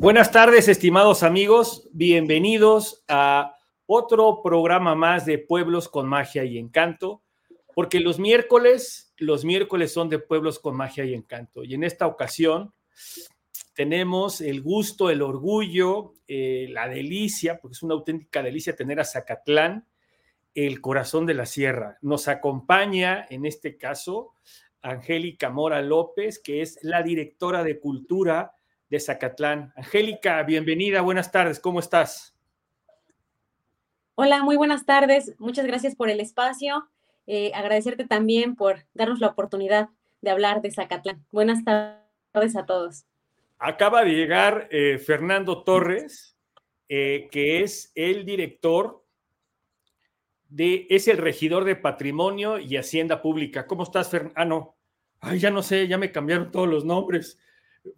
Buenas tardes, estimados amigos. Bienvenidos a otro programa más de Pueblos con Magia y Encanto, porque los miércoles, los miércoles son de Pueblos con Magia y Encanto. Y en esta ocasión tenemos el gusto, el orgullo, eh, la delicia, porque es una auténtica delicia tener a Zacatlán, el corazón de la sierra. Nos acompaña en este caso Angélica Mora López, que es la directora de Cultura de Zacatlán. Angélica, bienvenida, buenas tardes, ¿cómo estás? Hola, muy buenas tardes, muchas gracias por el espacio. Eh, agradecerte también por darnos la oportunidad de hablar de Zacatlán. Buenas tardes a todos. Acaba de llegar eh, Fernando Torres, eh, que es el director de, es el regidor de Patrimonio y Hacienda Pública. ¿Cómo estás, Fernando? Ah, no. Ay, ya no sé, ya me cambiaron todos los nombres.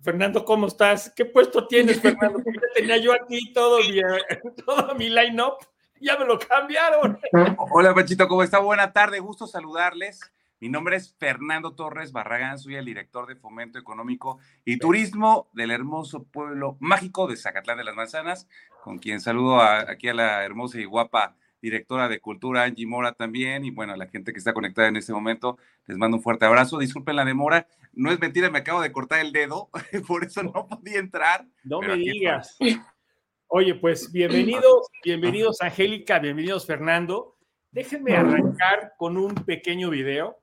Fernando, ¿cómo estás? ¿Qué puesto tienes, Fernando? tenía yo aquí todo mi, todo mi line-up, ya me lo cambiaron. Hola, Pachito, ¿cómo está? Buena tarde, gusto saludarles. Mi nombre es Fernando Torres Barragán, soy el director de Fomento Económico y Turismo del hermoso pueblo mágico de Zacatlán de las Manzanas, con quien saludo aquí a la hermosa y guapa directora de Cultura, Angie Mora también, y bueno, a la gente que está conectada en este momento, les mando un fuerte abrazo. Disculpen la demora, no es mentira, me acabo de cortar el dedo, por eso no podía entrar. No me digas. Oye, pues bienvenidos, bienvenidos Angélica, bienvenidos Fernando. Déjenme arrancar con un pequeño video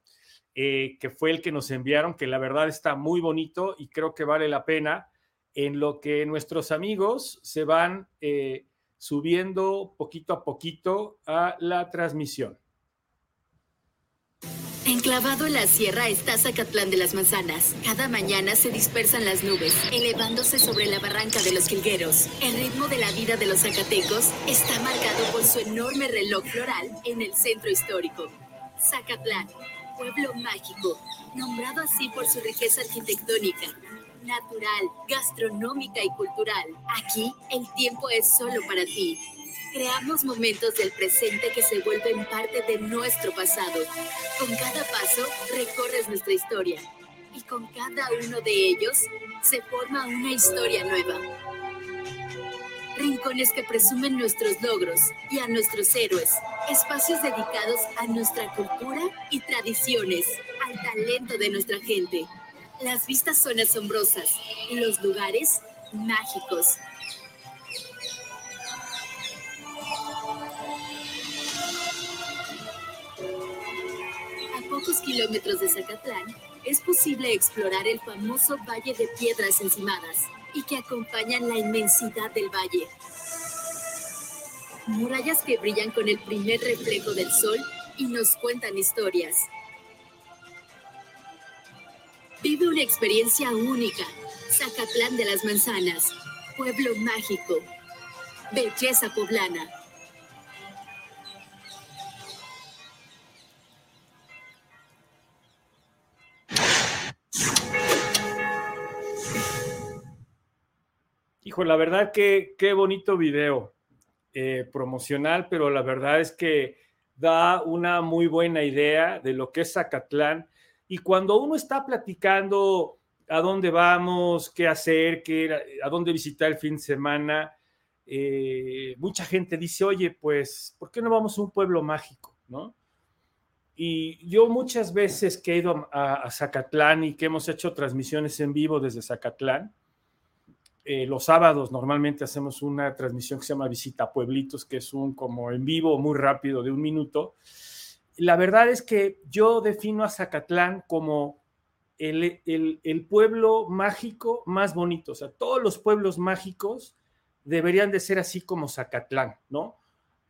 eh, que fue el que nos enviaron, que la verdad está muy bonito y creo que vale la pena en lo que nuestros amigos se van eh, subiendo poquito a poquito a la transmisión. Enclavado en la sierra está Zacatlán de las Manzanas. Cada mañana se dispersan las nubes, elevándose sobre la barranca de los Quilgueros. El ritmo de la vida de los zacatecos está marcado por su enorme reloj floral en el centro histórico. Zacatlán, pueblo mágico, nombrado así por su riqueza arquitectónica, natural, gastronómica y cultural. Aquí el tiempo es solo para ti. Creamos momentos del presente que se vuelven parte de nuestro pasado. Con cada paso recorres nuestra historia y con cada uno de ellos se forma una historia nueva. Rincones que presumen nuestros logros y a nuestros héroes. Espacios dedicados a nuestra cultura y tradiciones, al talento de nuestra gente. Las vistas son asombrosas los lugares mágicos. Kilómetros de Zacatlán es posible explorar el famoso Valle de Piedras Encimadas y que acompañan la inmensidad del valle. Murallas que brillan con el primer reflejo del sol y nos cuentan historias. Vive una experiencia única. Zacatlán de las Manzanas, pueblo mágico. Belleza poblana. Hijo, la verdad que qué bonito video eh, promocional, pero la verdad es que da una muy buena idea de lo que es Zacatlán y cuando uno está platicando a dónde vamos, qué hacer, qué, a dónde visitar el fin de semana, eh, mucha gente dice, oye, pues, ¿por qué no vamos a un pueblo mágico? ¿No? Y yo muchas veces que he ido a, Zacatlán y que hemos hecho transmisiones en vivo desde Zacatlán, eh, los sábados normalmente hacemos una transmisión que se llama Visita Pueblitos, que es un como en vivo muy rápido de un minuto la verdad es que yo defino a Zacatlán como el, pueblo mágico más bonito. O sea, todos los pueblos mágicos deberían de ser así como Zacatlán, ¿no?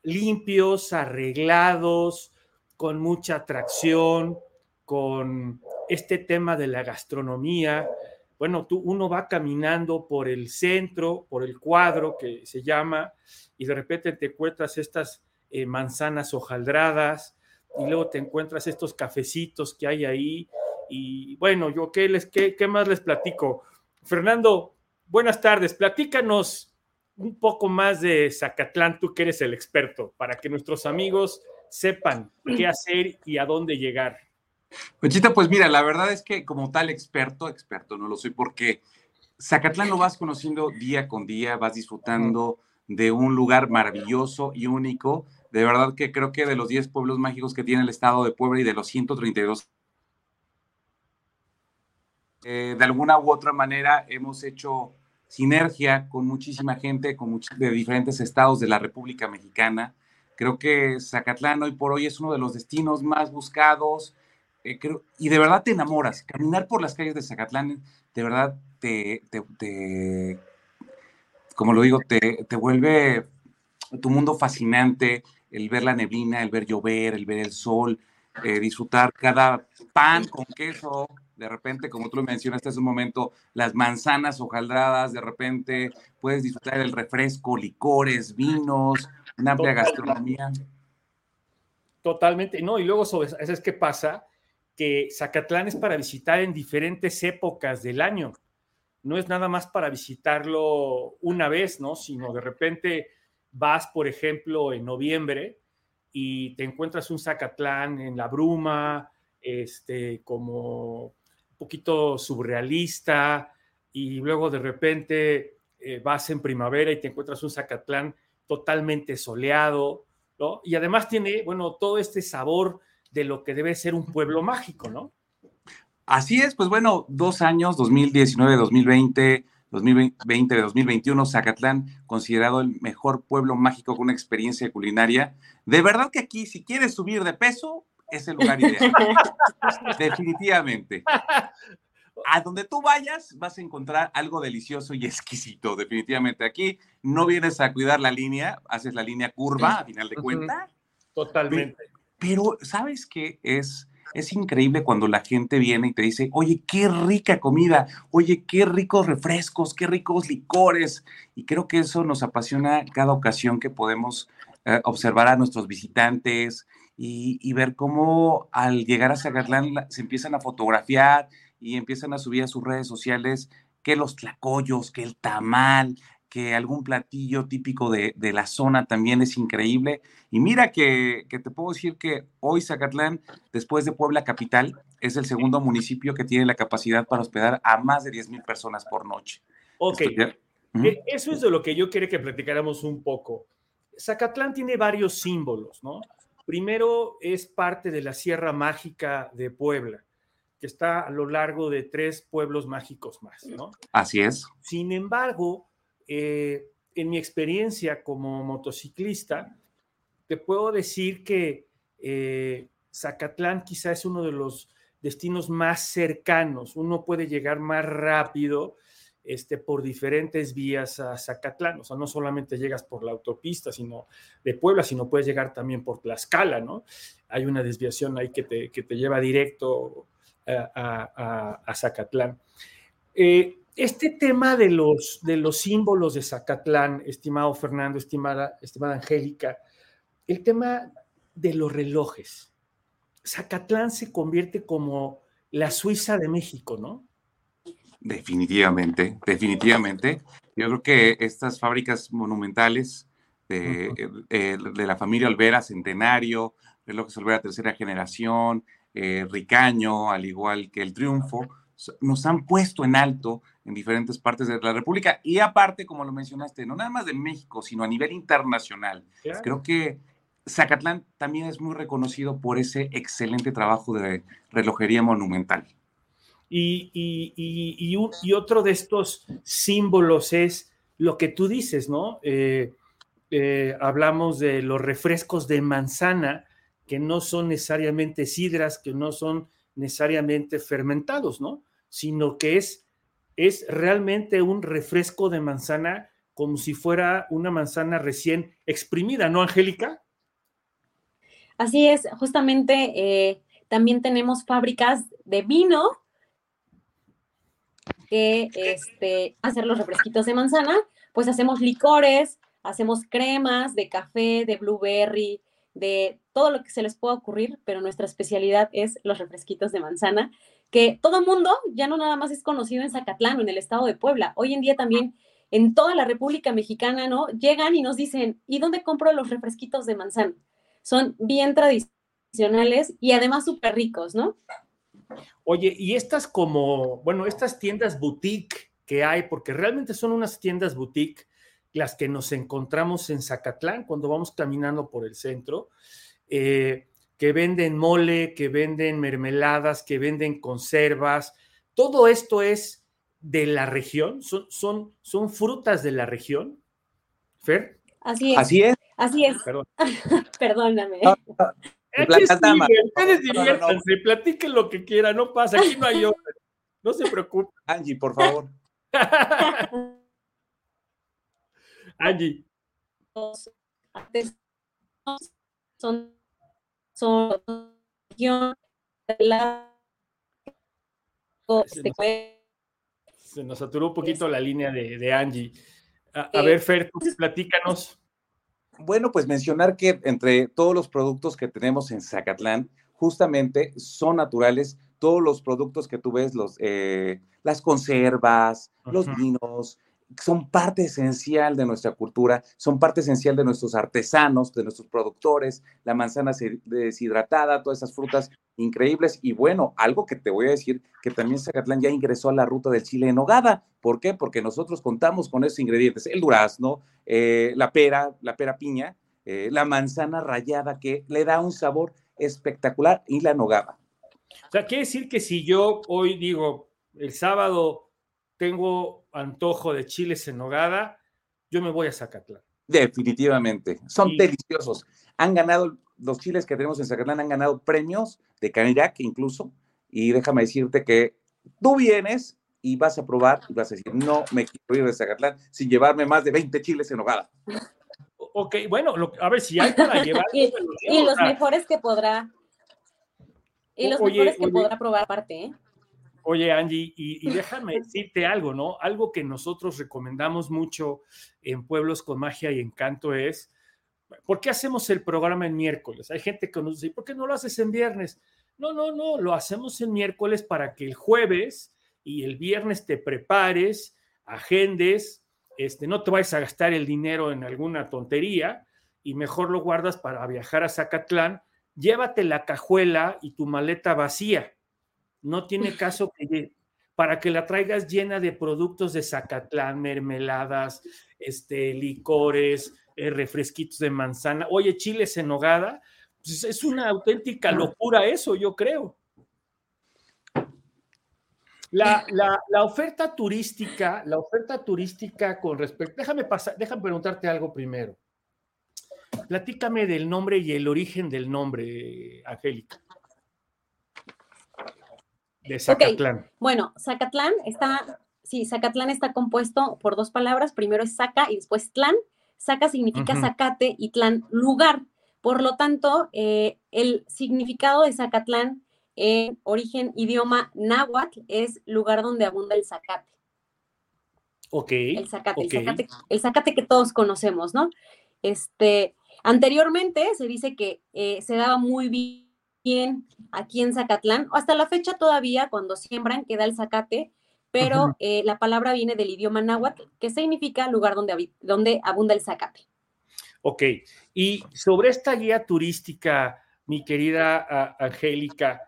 Limpios, arreglados, con mucha atracción, con este tema de la gastronomía. Bueno, tú, uno va caminando por el centro, por el cuadro que se llama, y de repente te encuentras estas eh, manzanas hojaldradas, y luego te encuentras estos cafecitos que hay ahí. Y bueno, yo qué, les, qué, qué más les platico. Fernando, buenas tardes. Platícanos un poco más de Zacatlán, tú que eres el experto, para que nuestros amigos sepan qué hacer y a dónde llegar. Conchita, pues mira, la verdad es que como tal experto, experto no lo soy porque Zacatlán lo vas conociendo día con día, vas disfrutando de un lugar maravilloso y único. De verdad que creo que de los 10 pueblos mágicos que tiene el estado de Puebla y de los 132, eh, de alguna u otra manera hemos hecho sinergia con muchísima gente con de diferentes estados de la República Mexicana. Creo que Zacatlán hoy por hoy es uno de los destinos más buscados eh, y de verdad te enamoras. Caminar por las calles de Zacatlán, de verdad te, te, como lo digo, te, te vuelve tu mundo fascinante, el ver la neblina, el ver llover, el ver el sol, eh, disfrutar cada pan con queso, de repente, como tú lo mencionaste hace un momento, las manzanas hojaldradas, de repente puedes disfrutar del refresco, licores, vinos, una amplia gastronomía. Totalmente, no, y luego eso es que pasa que Zacatlán es para visitar en diferentes épocas del año. No es nada más para visitarlo una vez, ¿no? Sino de repente vas, por ejemplo, en noviembre y te encuentras un Zacatlán en la bruma, este, como poquito surrealista y luego de repente eh, vas en primavera y te encuentras un Zacatlán totalmente soleado, ¿no? Y además tiene, bueno, todo este sabor de lo que debe ser un pueblo mágico, ¿no? Así es, pues bueno, dos años, 2019, 2020, 2020, 2021, Zacatlán, considerado el mejor pueblo mágico con una experiencia culinaria. De verdad que aquí, si quieres subir de peso, es el lugar ideal. definitivamente. A donde tú vayas vas a encontrar algo delicioso y exquisito, definitivamente. Aquí no vienes a cuidar la línea, haces la línea curva, a final de cuentas. Totalmente. Pero, ¿sabes qué? Es, es increíble cuando la gente viene y te dice, oye, qué rica comida, oye, qué ricos refrescos, qué ricos licores. Y creo que eso nos apasiona cada ocasión que podemos eh, observar a nuestros visitantes, y, ver cómo al llegar a Zacatlán se empiezan a fotografiar y empiezan a subir a sus redes sociales que los tlacoyos, que el tamal, que algún platillo típico de, la zona también es increíble. Y mira que, te puedo decir que hoy Zacatlán, después de Puebla Capital, es el segundo municipio que tiene la capacidad para hospedar a más de 10 mil personas por noche. Ok. E, eso es de lo que yo quería que platicáramos un poco. Zacatlán tiene varios símbolos, ¿no? Primero es parte de la Sierra Mágica de Puebla, que está a lo largo de tres pueblos mágicos más, ¿no? Así es. Sin embargo, eh, en mi experiencia como motociclista, te puedo decir que eh, Zacatlán quizá es uno de los destinos más cercanos, uno puede llegar más rápido este, por diferentes vías a Zacatlán. O sea, no solamente llegas por la autopista, sino de Puebla, sino puedes llegar también por Tlaxcala, ¿no? Hay una desviación ahí que te, que te lleva directo a, Zacatlán. Eh, este tema de los, de los símbolos de Zacatlán, estimado Fernando, estimada, estimada Angélica, el tema de los relojes. Zacatlán se convierte como la Suiza de México, ¿no? Definitivamente, definitivamente. Yo creo que estas fábricas monumentales de, eh, la familia Olvera, Centenario, Relojes Olvera Tercera Generación, eh, Ricaño, al igual que el Triunfo, nos han puesto en alto en diferentes partes de la República y aparte, como lo mencionaste, no nada más de México, sino a nivel internacional. Creo que Zacatlán también es muy reconocido por ese excelente trabajo de relojería monumental. Y, otro de estos símbolos es lo que tú dices, ¿no? Eh, eh, hablamos de los refrescos de manzana, que no son necesariamente sidras, que no son necesariamente fermentados, ¿no? Sino que es, es realmente un refresco de manzana como si fuera una manzana recién exprimida, ¿no, Angélica? Así es, justamente eh, también tenemos fábricas de vino que este, hacer los refresquitos de manzana, pues hacemos licores, hacemos cremas de café, de blueberry, de todo lo que se les pueda ocurrir, pero nuestra especialidad es los refresquitos de manzana, que todo mundo ya no nada más es conocido en Zacatlán o en el estado de Puebla, hoy en día también en toda la República Mexicana, ¿no? Llegan y nos dicen, ¿y dónde compro los refresquitos de manzana? Son bien tradicionales y además súper ricos, ¿no? Oye, y estas como, bueno, estas tiendas boutique que hay, porque realmente son unas tiendas boutique las que nos encontramos en Zacatlán cuando vamos caminando por el centro, eh, que venden mole, que venden mermeladas, que venden conservas. Todo esto es de la región, son, son, son frutas de la región. Fer. Así es. Así es. Así es. Perdóname. ustedes diviértanse, platiquen lo que quieran, no pasa, aquí no hay orden. No se preocupen. Angie, por favor. Angie. Son, son la se nos, se nos saturó un poquito la línea de, de Angie. A, a ver, Fer, platícanos. Bueno, pues mencionar que entre todos los productos que tenemos en Zacatlán, justamente son naturales todos los productos que tú ves, los, eh, las conservas, los vinos, son parte esencial de nuestra cultura, son parte esencial de nuestros artesanos, de nuestros productores, la manzana deshidratada, todas esas frutas increíbles. Y bueno, algo que te voy a decir, que también Zacatlán ya ingresó a la ruta del chile en nogada. ¿Por qué? Porque nosotros contamos con esos ingredientes, el durazno, eh, la pera, la pera piña, eh, la manzana rallada, que le da un sabor espectacular, y la nogada. O sea, quiere decir que si yo hoy digo, el sábado tengo antojo de chiles en nogada, yo me voy a Zacatlán. Definitivamente, son deliciosos. Han ganado, los chiles que tenemos en Zacatlán han ganado premios de Canirac incluso, y déjame decirte que tú vienes y vas a probar y vas a decir, no me quiero ir de Zacatlán sin llevarme más de 20 chiles en nogada. Ok, bueno, a ver si hay para llevar. y, los mejores que podrá. Y los mejores que podrá probar aparte, ¿eh? Oye, Angie, y, déjame decirte algo, ¿no? Algo que nosotros recomendamos mucho en Pueblos con Magia y Encanto es, ¿por qué hacemos el programa en miércoles? Hay gente que nos dice, ¿por qué no lo haces en viernes? No, no, no, lo hacemos en miércoles para que el jueves y el viernes te prepares, agendes, este, no te vayas a gastar el dinero en alguna tontería y mejor lo guardas para viajar a Zacatlán, llévate la cajuela y tu maleta vacía no tiene caso que para que la traigas llena de productos de Zacatlán, mermeladas, este, licores, eh, refresquitos de manzana. Oye, chiles en nogada, pues es una auténtica locura eso, yo creo. La, la, oferta turística, la oferta turística con respecto, déjame pasar, déjame preguntarte algo primero. Platícame del nombre y el origen del nombre, Angélica. De Zacatlán. Bueno, Zacatlán está, sí, Zacatlán está compuesto por dos palabras. Primero es Zaca y después Tlán. Zaca significa zacate y Tlán lugar. Por lo tanto, eh, el significado de Zacatlán en origen idioma náhuatl es lugar donde abunda el zacate. Ok. El zacate, El, zacate el zacate que todos conocemos, ¿no? Este, anteriormente se dice que eh, se daba muy bien aquí en Zacatlán. Hasta la fecha todavía, cuando siembran, queda el zacate, pero eh, la palabra viene del idioma náhuatl, que significa lugar donde, donde abunda el zacate. Ok, y sobre esta guía turística, mi querida Angélica,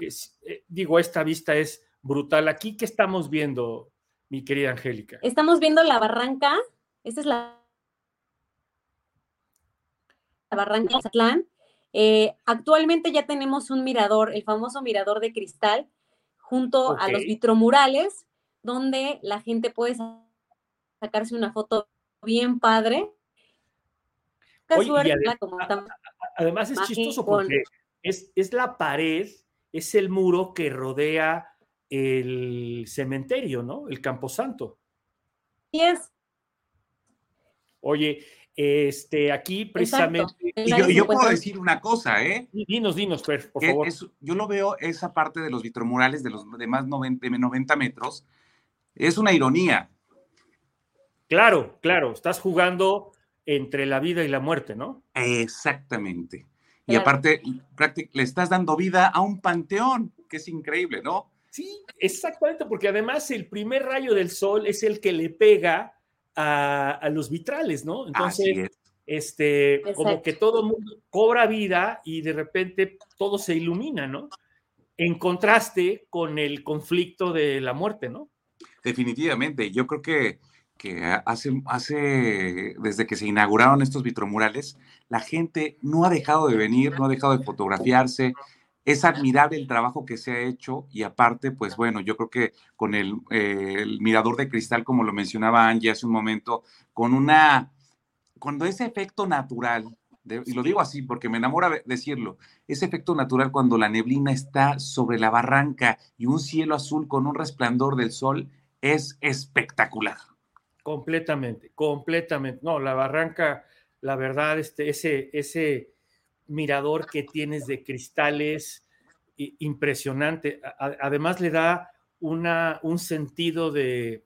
eh, digo, esta vista es brutal. Aquí, ¿qué estamos viendo, mi querida Angélica? Estamos viendo la barranca, esta es la, la barranca de Zacatlán, eh, actualmente ya tenemos un mirador, el famoso mirador de cristal, junto a los vitromurales, donde la gente puede sacarse una foto bien padre. además, es chistoso porque es, es la pared, es el muro que rodea el cementerio, ¿no? El Camposanto. Sí es. Oye, este, aquí precisamente. Y yo, puedo decir una cosa, ¿eh? Dinos, dinos, por favor. yo lo veo, esa parte de los vitromurales de los de más 90, 90 metros, es una ironía. Claro, claro, estás jugando entre la vida y la muerte, ¿no? Exactamente. Y aparte, le estás dando vida a un panteón, que es increíble, ¿no? Sí, exactamente, porque además el primer rayo del sol es el que le pega a, los vitrales, ¿no? Entonces, este, como que todo mundo cobra vida y de repente todo se ilumina, ¿no? En contraste con el conflicto de la muerte, ¿no? Definitivamente, yo creo que, que hace, hace, desde que se inauguraron estos vitromurales, la gente no ha dejado de venir, no ha dejado de fotografiarse, es admirable el trabajo que se ha hecho y aparte, pues bueno, yo creo que con el, eh, mirador de cristal, como lo mencionaba Angie hace un momento, con una, cuando ese efecto natural, y lo digo así porque me enamora decirlo, ese efecto natural cuando la neblina está sobre la barranca y un cielo azul con un resplandor del sol es espectacular. Completamente, completamente. No, la barranca, la verdad, este, ese, ese mirador que tienes de cristales impresionante. Además le da una, un sentido de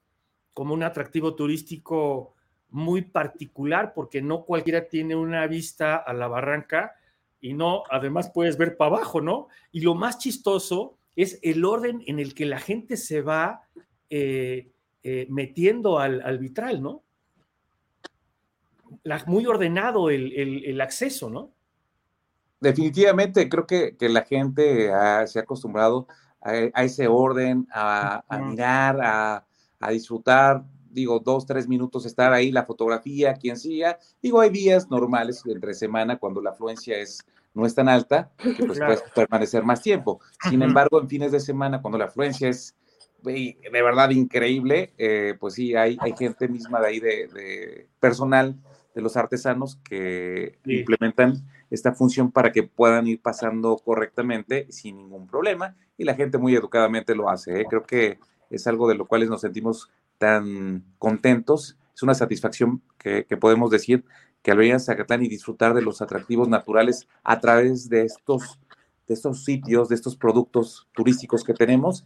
como un atractivo turístico muy particular porque no cualquiera tiene una vista a la barranca y no, además puedes ver para abajo, ¿no? Y lo más chistoso es el orden en el que la gente se va eh, eh, metiendo al, al, vitral, ¿no? Muy ordenado el, el acceso, ¿no? Definitivamente creo que, que la gente ha, se ha acostumbrado a, a ese orden, a, a mirar, a, a, disfrutar, digo, dos, tres minutos estar ahí, la fotografía, quien siga. Digo, hay días normales entre semana cuando la afluencia es, no es tan alta, que pues claro. puedes permanecer más tiempo. Sin embargo, en fines de semana, cuando la afluencia es de verdad increíble, eh, pues sí, hay, hay gente misma de ahí, de, de personal de los artesanos que sí. implementan esta función para que puedan ir pasando correctamente sin ningún problema y la gente muy educadamente lo hace. ¿eh? Creo que es algo de lo cual nos sentimos tan contentos. Es una satisfacción que, podemos decir que al venir a Zacatlán y disfrutar de los atractivos naturales a través de estos, de estos sitios, de estos productos turísticos que tenemos,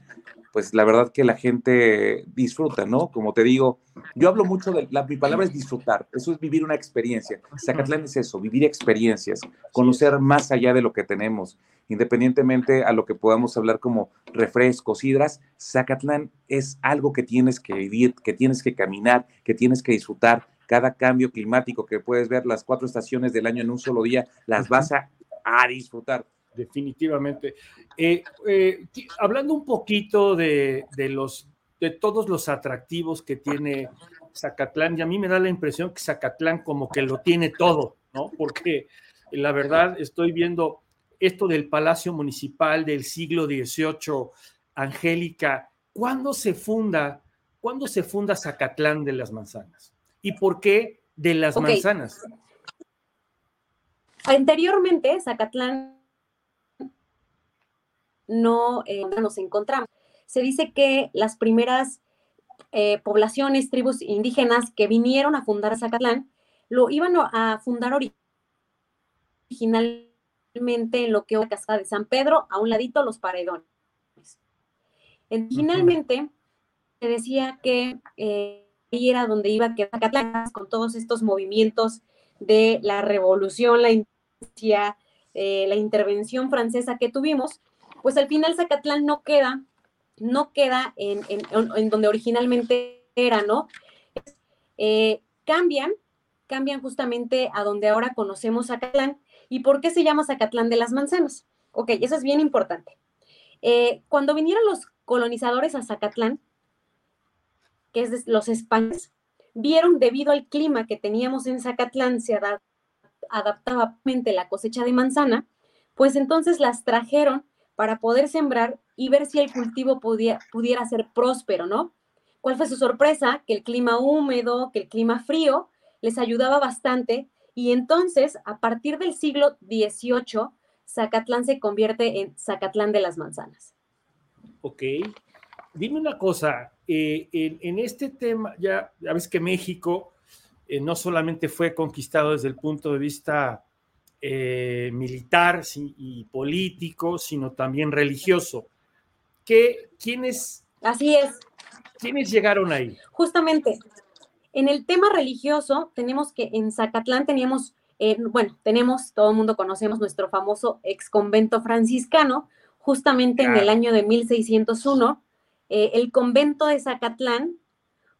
pues la verdad que la gente disfruta, ¿no? Como te digo, yo hablo mucho de, la, mi palabra es disfrutar, eso es vivir una experiencia. Zacatlán es eso, vivir experiencias, conocer más allá de lo que tenemos, independientemente a lo que podamos hablar como refrescos, hidras, Zacatlán es algo que tienes que vivir, que tienes que caminar, que tienes que disfrutar. Cada cambio climático que puedes ver, las cuatro estaciones del año en un solo día, las vas a, a disfrutar definitivamente. Eh, eh, hablando un poquito de, de, los, de todos los atractivos que tiene Zacatlán, y a mí me da la impresión que Zacatlán como que lo tiene todo, ¿no? Porque la verdad estoy viendo esto del Palacio Municipal del siglo XVIII, Angélica, ¿cuándo se funda, cuándo se funda Zacatlán de las Manzanas? ¿Y por qué de las okay. manzanas? Anteriormente, Zacatlán no eh, nos encontramos. Se dice que las primeras eh, poblaciones, tribus indígenas que vinieron a fundar Zacatlán, lo iban a fundar originalmente en lo que hoy es Cascada de San Pedro, a un ladito los paredones. Originalmente se decía que eh, ahí era donde iba a quedar Zacatlán con todos estos movimientos de la revolución, la, eh, la intervención francesa que tuvimos, pues al final Zacatlán no queda, no queda en, en, en donde originalmente era, ¿no? Eh, cambian, cambian justamente a donde ahora conocemos Zacatlán. ¿Y por qué se llama Zacatlán de las Manzanas? Ok, eso es bien importante. Eh, cuando vinieron los colonizadores a Zacatlán, que es los españoles, vieron debido al clima que teníamos en Zacatlán, se adaptaba la cosecha de manzana, pues entonces las trajeron para poder sembrar y ver si el cultivo podía, pudiera ser próspero, ¿no? ¿Cuál fue su sorpresa? Que el clima húmedo, que el clima frío les ayudaba bastante y entonces a partir del siglo XVIII, Zacatlán se convierte en Zacatlán de las Manzanas. Ok. Dime una cosa, eh, en, en, este tema, ya, ya ves que México eh, no solamente fue conquistado desde el punto de vista eh, militar y político, sino también religioso. ¿Qué, ¿Quiénes? Así es. ¿Quiénes llegaron ahí? Justamente, en el tema religioso, tenemos que en Zacatlán teníamos, eh, bueno, tenemos, todo el mundo conocemos nuestro famoso ex convento franciscano, justamente claro. en el año de 1601, eh, el convento de Zacatlán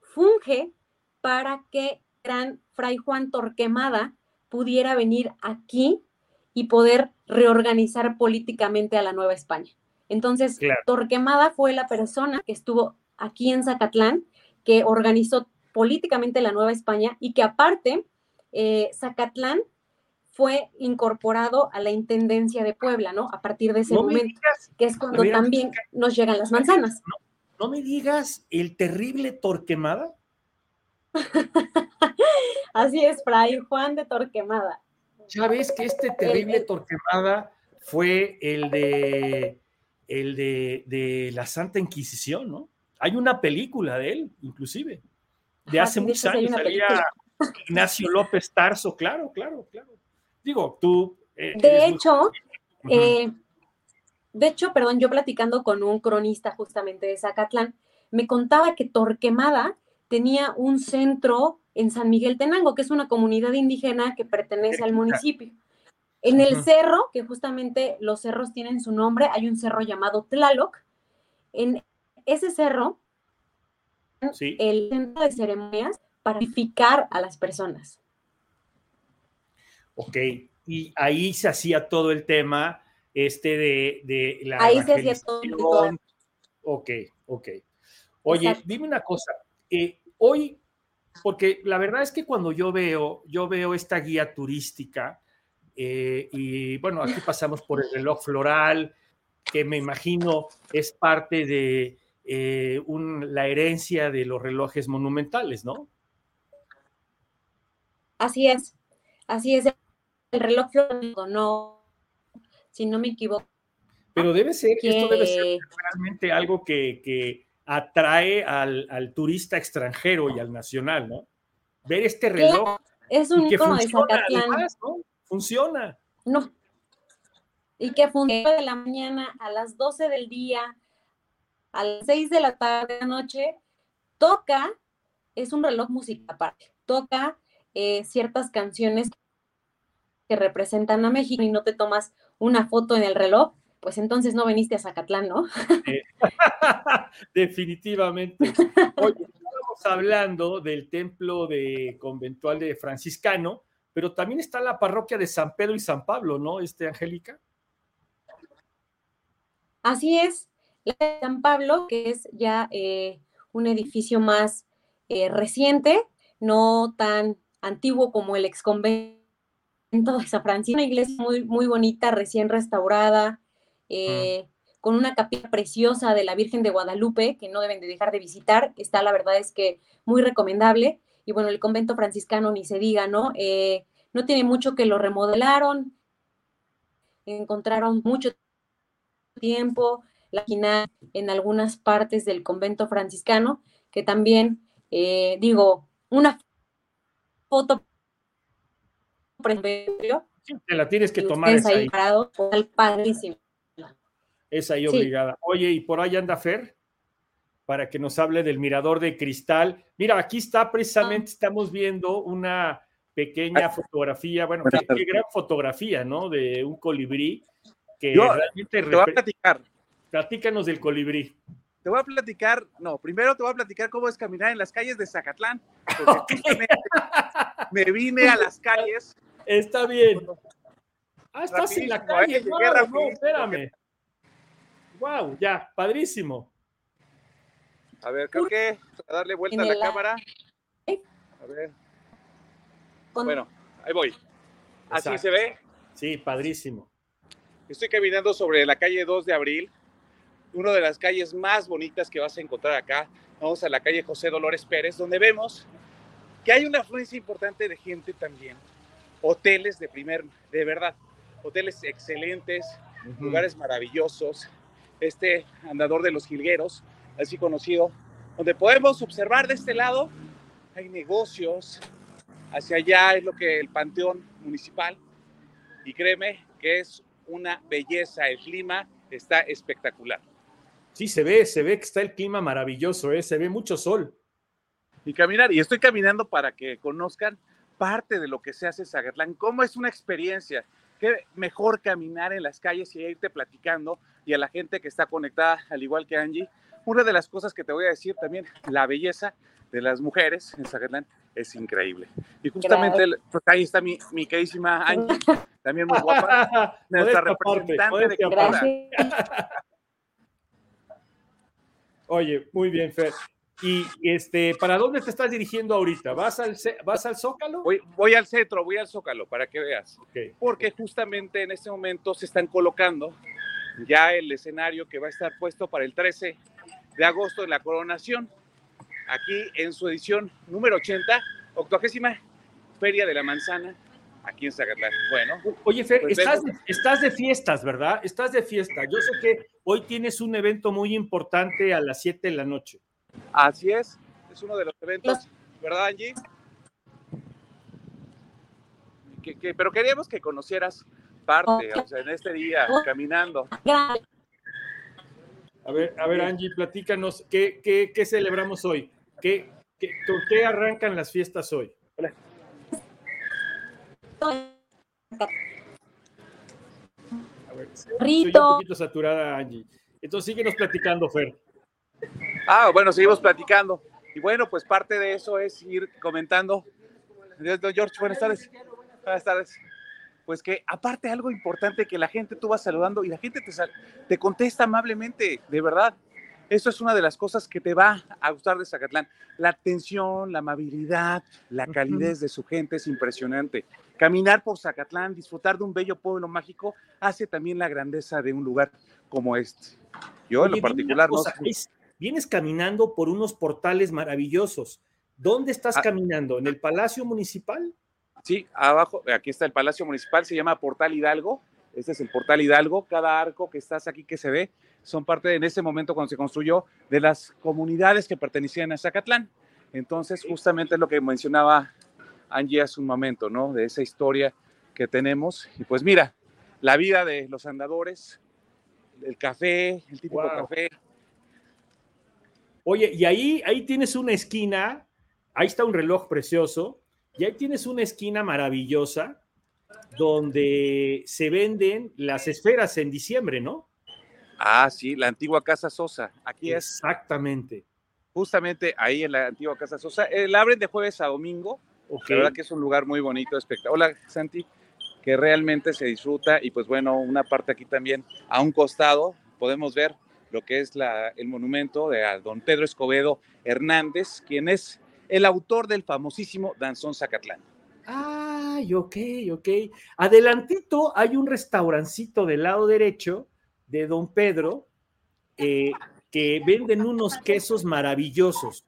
funge para que gran Fray Juan Torquemada pudiera venir aquí y poder reorganizar políticamente a la Nueva España. Entonces, claro. Torquemada fue la persona que estuvo aquí en Zacatlán, que organizó políticamente la Nueva España y que aparte eh, Zacatlán fue incorporado a la Intendencia de Puebla, ¿no? A partir de ese momento, que es cuando también nos llegan las manzanas. No, me digas el terrible Torquemada. Así es, Fray Juan de Torquemada. Ya ves que este terrible Torquemada fue el de el de, la Santa Inquisición, ¿no? Hay una película de él, inclusive, de hace muchos años. Ignacio López Tarso, claro, claro, claro. Digo, tú. Eh, de hecho, eh, de hecho, perdón, yo platicando con un cronista justamente de Zacatlán, me contaba que Torquemada tenía un centro en San Miguel Tenango, que es una comunidad indígena que pertenece al municipio. En el cerro, que justamente los cerros tienen su nombre, hay un cerro llamado Tlaloc. En ese cerro, el centro de ceremonias para purificar a las personas. Ok, y ahí se hacía todo el tema este de, la... Ahí se hacía todo. Ok, ok. Oye, dime una cosa. Eh, hoy, porque la verdad es que cuando yo veo, yo veo esta guía turística, eh, y bueno, aquí pasamos por el reloj floral, que me imagino es parte de eh, la herencia de los relojes monumentales, ¿no? Así es, así es el reloj no, si no me equivoco. Pero debe ser, esto debe ser realmente algo que, atrae al, turista extranjero y al nacional, ¿no? Ver este reloj. Es un icono de Zacatlán. ¿no? Funciona. No. Y que funciona de la mañana a las 12 del día, a las 6 de la tarde de la noche, toca, es un reloj musical aparte, toca eh, ciertas canciones que representan a México y no te tomas una foto en el reloj, pues entonces no veniste a Zacatlán, ¿no? Definitivamente. Hoy estamos hablando del templo de conventual de franciscano, pero también está la parroquia de San Pedro y San Pablo, ¿no? Este, Angélica. Así es, la de San Pablo, que es ya eh, un edificio más eh, reciente, no tan antiguo como el ex convento de San Francisco, una iglesia muy, muy bonita, recién restaurada, eh, con una capilla preciosa de la Virgen de Guadalupe, que no deben de dejar de visitar. Está, la verdad es que muy recomendable. Y bueno, el convento franciscano ni se diga, ¿no? Eh, no tiene mucho que lo remodelaron, encontraron mucho tiempo, la en algunas partes del convento franciscano, que también, eh, digo, una foto te la tienes que tomar. Ahí, parado, padrísimo. Es ahí obligada. Oye, y por ahí anda Fer, para que nos hable del mirador de cristal. Mira, aquí está precisamente, ah. estamos viendo una pequeña fotografía, bueno, qué, gran fotografía, ¿no? De un colibrí que realmente... Te voy a platicar. Platícanos del colibrí. Te voy a platicar, no, primero te voy a platicar cómo es caminar en las calles de Zacatlán. me vine a las calles Está bien. Ah, estás en la ¿eh? calle. Wow, espérame. Wow, ya, padrísimo. A ver, creo que a darle vuelta a la cámara. A ver. Bueno, ahí voy. Así se ve. Sí, padrísimo. Estoy caminando sobre la calle 2 de abril, una de las calles más bonitas que vas a encontrar acá. Vamos a la calle José Dolores Pérez, donde vemos que hay una afluencia importante de gente también hoteles de primer, de verdad, hoteles excelentes, lugares maravillosos, este andador de los jilgueros, así conocido, donde podemos observar de este lado, hay negocios, hacia allá es lo que el panteón municipal, y créeme que es una belleza, el clima está espectacular. Sí, se ve, se ve que está el clima maravilloso, ¿eh? se ve mucho sol. Y caminar, y estoy caminando para que conozcan parte de lo que se hace en Zacatlán, cómo es una experiencia, qué mejor caminar en las calles y irte platicando y a la gente que está conectada, al igual que Angie. Una de las cosas que te voy a decir también, la belleza de las mujeres en Zacatlán es increíble. Y justamente pues, ahí está mi, mi queridísima Angie, también muy guapa, nuestra representante de Gracias. Oye, muy bien, Fer. Y este, ¿para dónde te estás dirigiendo ahorita? ¿Vas al, vas al Zócalo? Voy, voy al centro, voy al Zócalo, para que veas. Porque justamente en este momento se están colocando ya el escenario que va a estar puesto para el 13 de agosto en la coronación, aquí en su edición número 80, octogésima Feria de la Manzana, aquí en Zacatlán. Bueno. Oye, Fer, pues estás, estás, de fiestas, ¿verdad? Estás de fiesta. Yo sé que hoy tienes un evento muy importante a las 7 de la noche. Así es, es uno de los eventos, ¿verdad, Angie? pero queríamos que conocieras parte, o sea, en este día, caminando. A ver, a ver, Angie, platícanos, ¿qué, qué, qué celebramos hoy? ¿Qué, qué, ¿Con qué arrancan las fiestas hoy? Hola. A ver, Estoy un poquito saturada, Angie. Entonces síguenos platicando, Fer. Ah, bueno, seguimos platicando. Y bueno, pues parte de eso es ir comentando. George, buenas tardes. Buenas tardes. Pues que aparte algo importante que la gente tú vas saludando y la gente te, te contesta amablemente, de verdad. Eso es una de las cosas que te va a gustar de Zacatlán. La atención, la amabilidad, la calidez de su gente es impresionante. Caminar por Zacatlán, disfrutar de un bello pueblo mágico, hace también la grandeza de un lugar como este. Yo en lo particular no vienes caminando por unos portales maravillosos. ¿Dónde estás ah. caminando? ¿En el Palacio Municipal? Sí, abajo, aquí está el Palacio Municipal, se llama Portal Hidalgo. Este es el Portal Hidalgo. Cada arco que estás aquí que se ve son parte en ese momento cuando se construyó de las comunidades que pertenecían a Zacatlán. Entonces, justamente es lo que mencionaba Angie hace un momento, ¿no? De esa historia que tenemos. Y pues mira, la vida de los andadores, el café, el típico café, Oye, y ahí, ahí tienes una esquina, ahí está un reloj precioso, y ahí tienes una esquina maravillosa donde se venden las esferas en diciembre, ¿no? Ah, sí, la antigua Casa Sosa. Aquí es. Exactamente. Justamente ahí en la antigua Casa Sosa. Eh, la abren de jueves a domingo. La verdad que es un lugar muy bonito, espectacular. Hola, Santi, que realmente se disfruta. Y pues bueno, una parte aquí también a un costado podemos ver lo que es la, el monumento de don Pedro Escobedo Hernández, quien es el autor del famosísimo Danzón Zacatlán. Ay, ok, ok. Adelantito hay un restaurancito del lado derecho de don Pedro eh, que venden unos quesos maravillosos.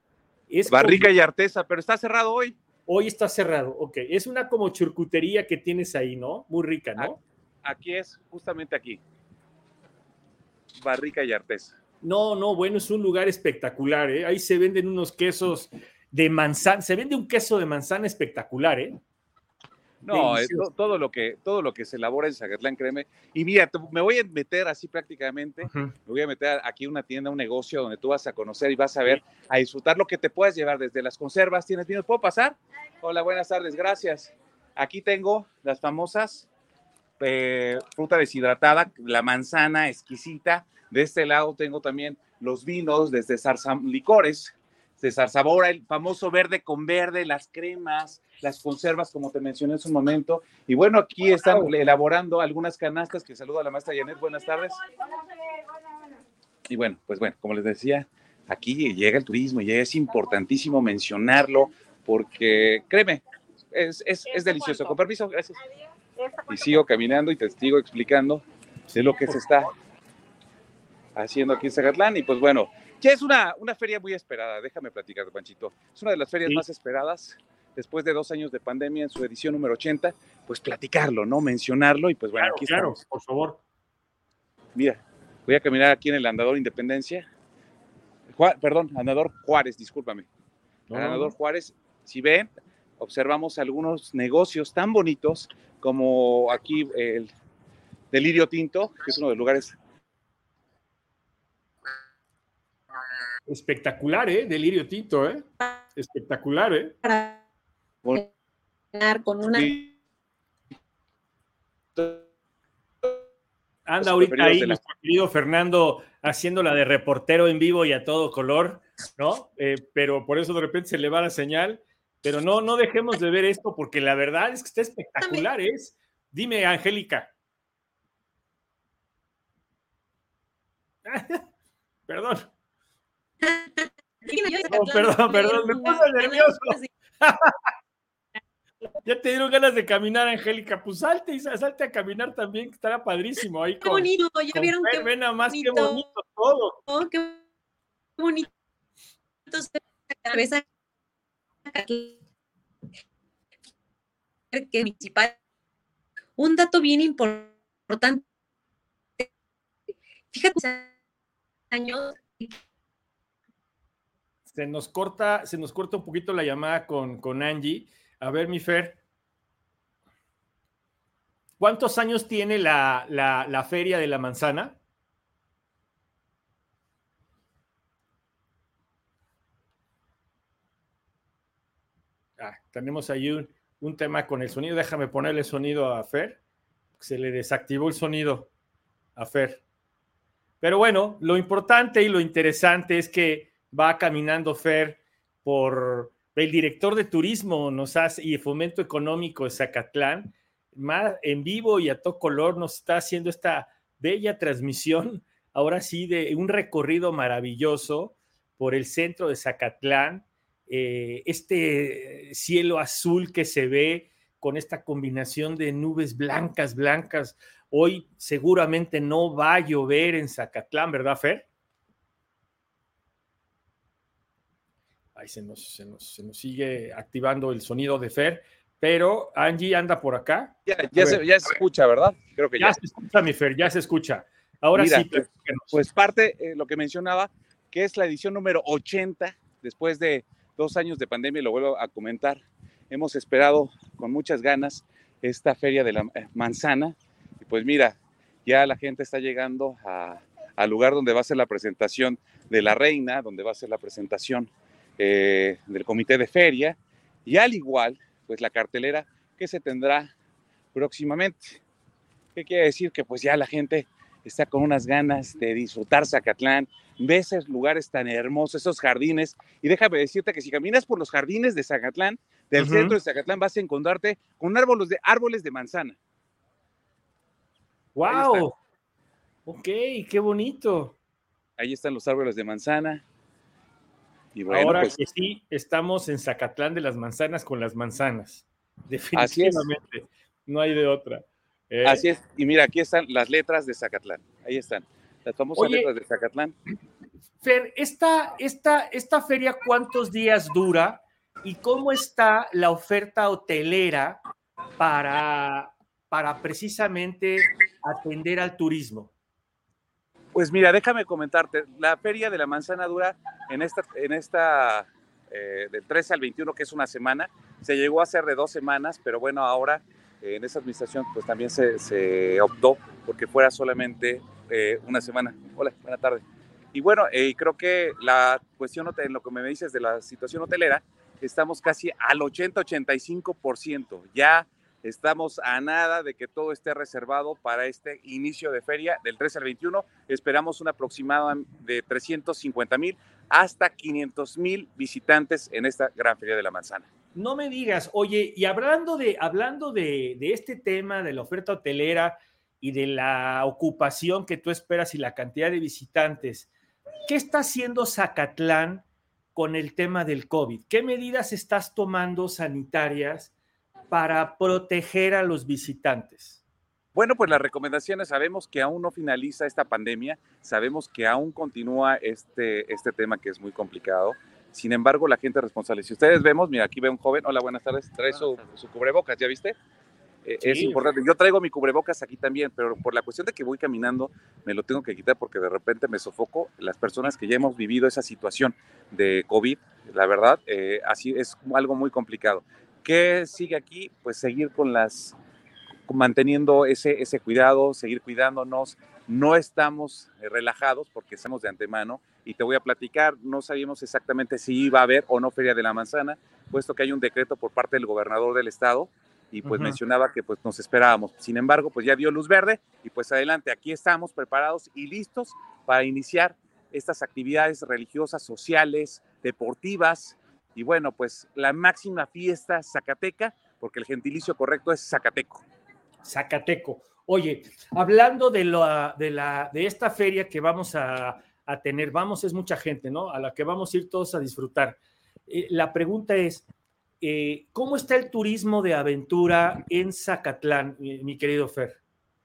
Es Barrica y Artesa, pero está cerrado hoy. Hoy está cerrado, ok. Es una como churcutería que tienes ahí, ¿no? Muy rica, ¿no? Aquí es, justamente aquí. Barrica y Artesa. No, no, bueno, es un lugar espectacular, ¿eh? Ahí se venden unos quesos de manzana, se vende un queso de manzana espectacular, ¿eh? No, todo, lo que, todo lo que se elabora en Zacatlán, créeme. Y mira, me voy a meter así prácticamente, me voy a meter aquí una tienda, un negocio donde tú vas a conocer y vas a ver, a disfrutar lo que te puedes llevar desde las conservas. ¿Tienes vinos? ¿Puedo pasar? Hola, buenas tardes, gracias. Aquí tengo las famosas eh, fruta deshidratada, la manzana exquisita. De este lado tengo también los vinos desde Zarzam Licores, de Zarzabora, el famoso verde con verde, las cremas, las conservas, como te mencioné en su momento. Y bueno, aquí están elaborando algunas canastas que saludo a la maestra Janet. Buenas tardes. Y bueno, pues bueno, como les decía, aquí llega el turismo y es importantísimo mencionarlo porque, créeme, es, es, es delicioso. Con permiso, gracias y sigo caminando y te sigo explicando de lo que se está haciendo aquí en Zacatlán. Y pues bueno, ya es una, una feria muy esperada, déjame platicar, Panchito. Es una de las ferias más esperadas después de dos años de pandemia en su edición número 80, pues platicarlo, ¿no? Mencionarlo y pues bueno, aquí claro, por favor. Mira, voy a caminar aquí en el Andador Independencia. perdón, Andador Juárez, discúlpame. andador Juárez, si ven, observamos algunos negocios tan bonitos como aquí el Delirio Tinto, que es uno de los lugares espectacular, ¿eh? Delirio Tinto, ¿eh? Espectacular, ¿eh? con una... Anda ahorita ahí nuestro querido Fernando haciendo la de reportero en vivo y a todo color, ¿no? Eh, pero por eso de repente se le va la señal. Pero no, no dejemos de ver esto porque la verdad es que está espectacular, es. Dime, Angélica. Perdón. perdón, perdón, me puse nervioso. Ya te dieron ganas de caminar, Angélica. Pues salte y salte a caminar también, que estará padrísimo ahí. Qué bonito, ya vieron que. Ven más, qué bonito todo. Oh, qué bonito. Cabeza que. Un dato bien importante. Fíjate, años. Se nos corta, se nos corta un poquito la llamada con, con Angie. A ver, mi Fer. ¿Cuántos años tiene la, la, feria de la manzana? Ah, tenemos ahí un, un, tema con el sonido. Déjame ponerle sonido a Fer. Se le desactivó el sonido a Fer. Pero bueno, lo importante y lo interesante es que va caminando Fer por, el director de turismo nos hace, y fomento económico de Zacatlán, más en vivo y a todo color nos está haciendo esta bella transmisión, ahora sí, de un recorrido maravilloso por el centro de Zacatlán, eh, este cielo azul que se ve con esta combinación de nubes blancas, blancas. Hoy seguramente no va a llover en Zacatlán, ¿verdad, Fer? Ahí se nos, se nos, sigue activando el sonido de Fer, pero Angie anda por acá. Ya, se, escucha, ¿verdad? Creo que ya. Ya se escucha, mi Fer, ya se escucha. Ahora sí. Pues, pues parte, eh, lo que mencionaba, que es la edición número 80, después de dos años de pandemia, lo vuelvo a comentar. Hemos esperado con muchas ganas esta feria de la eh, manzana. Y pues mira, ya la gente está llegando al lugar donde va a ser la presentación de la reina, donde va a ser la presentación eh, del comité de feria y al igual, pues la cartelera que se tendrá próximamente. ¿Qué quiere decir? Que pues ya la gente está con unas ganas de disfrutar Zacatlán, ve esos lugares tan hermosos, esos jardines, y déjame decirte que si caminas por los jardines de Zacatlán, del centro de Zacatlán, vas a encontrarte con árboles de, árboles de manzana. ¡Wow! Ok, qué bonito. Ahí están los árboles de manzana, Ahora pues que sí, estamos en Zacatlán de las manzanas con las manzanas. Definitivamente. No hay de otra. Eh, Así es. Y mira, aquí están las letras de Zacatlán. Ahí están. Las famosas letras de Zacatlán. Fer, esta, esta, esta feria, ¿cuántos días dura? ¿Y cómo está la oferta hotelera para, para precisamente atender al turismo? Pues mira, déjame comentarte, la feria de la manzana dura en esta, en esta eh, del 13 al 21, que es una semana, se llegó a hacer de dos semanas, pero bueno, ahora en esta administración pues también se, optó porque fuera solamente eh, una semana. Hola, buena tarde. Y bueno, creo que la cuestión, en lo que me dices de la situación hotelera, estamos casi al 80-85%. Ya Estamos a nada de que todo esté reservado para este inicio de feria del 13 al 21. Esperamos un aproximado de 350 mil hasta 500 mil visitantes en esta gran feria de la manzana. No me digas, oye, y hablando de, hablando de, este tema de la oferta hotelera y de la ocupación que tú esperas y la cantidad de visitantes, ¿qué está haciendo Zacatlán con el tema del COVID? ¿Qué medidas estás tomando sanitarias? para proteger a los visitantes? Bueno, pues las recomendaciones, sabemos que aún no finaliza esta pandemia, sabemos que aún continúa este, este tema que es muy complicado. Sin embargo, la gente es responsable. Si ustedes vemos, mira, aquí ve un joven, hola, buenas tardes, trae su, su cubrebocas, ¿ya viste? Eh, es importante. Yo traigo mi cubrebocas aquí también, pero por la cuestión de que voy caminando, me lo tengo que quitar porque de repente me sofoco. Las personas que ya hemos vivido esa situación de COVID, la verdad, eh, así es algo muy complicado. ¿Qué sigue aquí? Pues seguir con las, manteniendo ese, ese cuidado, seguir cuidándonos. No estamos eh, relajados porque estamos de antemano y te voy a platicar, no sabíamos exactamente si iba a haber o no Feria de la Manzana, puesto que hay un decreto por parte del gobernador del estado y pues mencionaba que pues nos esperábamos. Sin embargo, pues ya dio luz verde y pues adelante, aquí estamos preparados y listos para iniciar estas actividades religiosas, sociales, deportivas, y bueno, pues la máxima fiesta zacateca, porque el gentilicio correcto es zacateco. Zacateco. Oye, hablando de, la, de, la, de esta feria que vamos a, a tener. Vamos, es mucha gente, ¿no? A la que vamos a ir todos a disfrutar. Eh, la pregunta es, eh, ¿cómo está el turismo de aventura en Zacatlán, mi, querido Fer?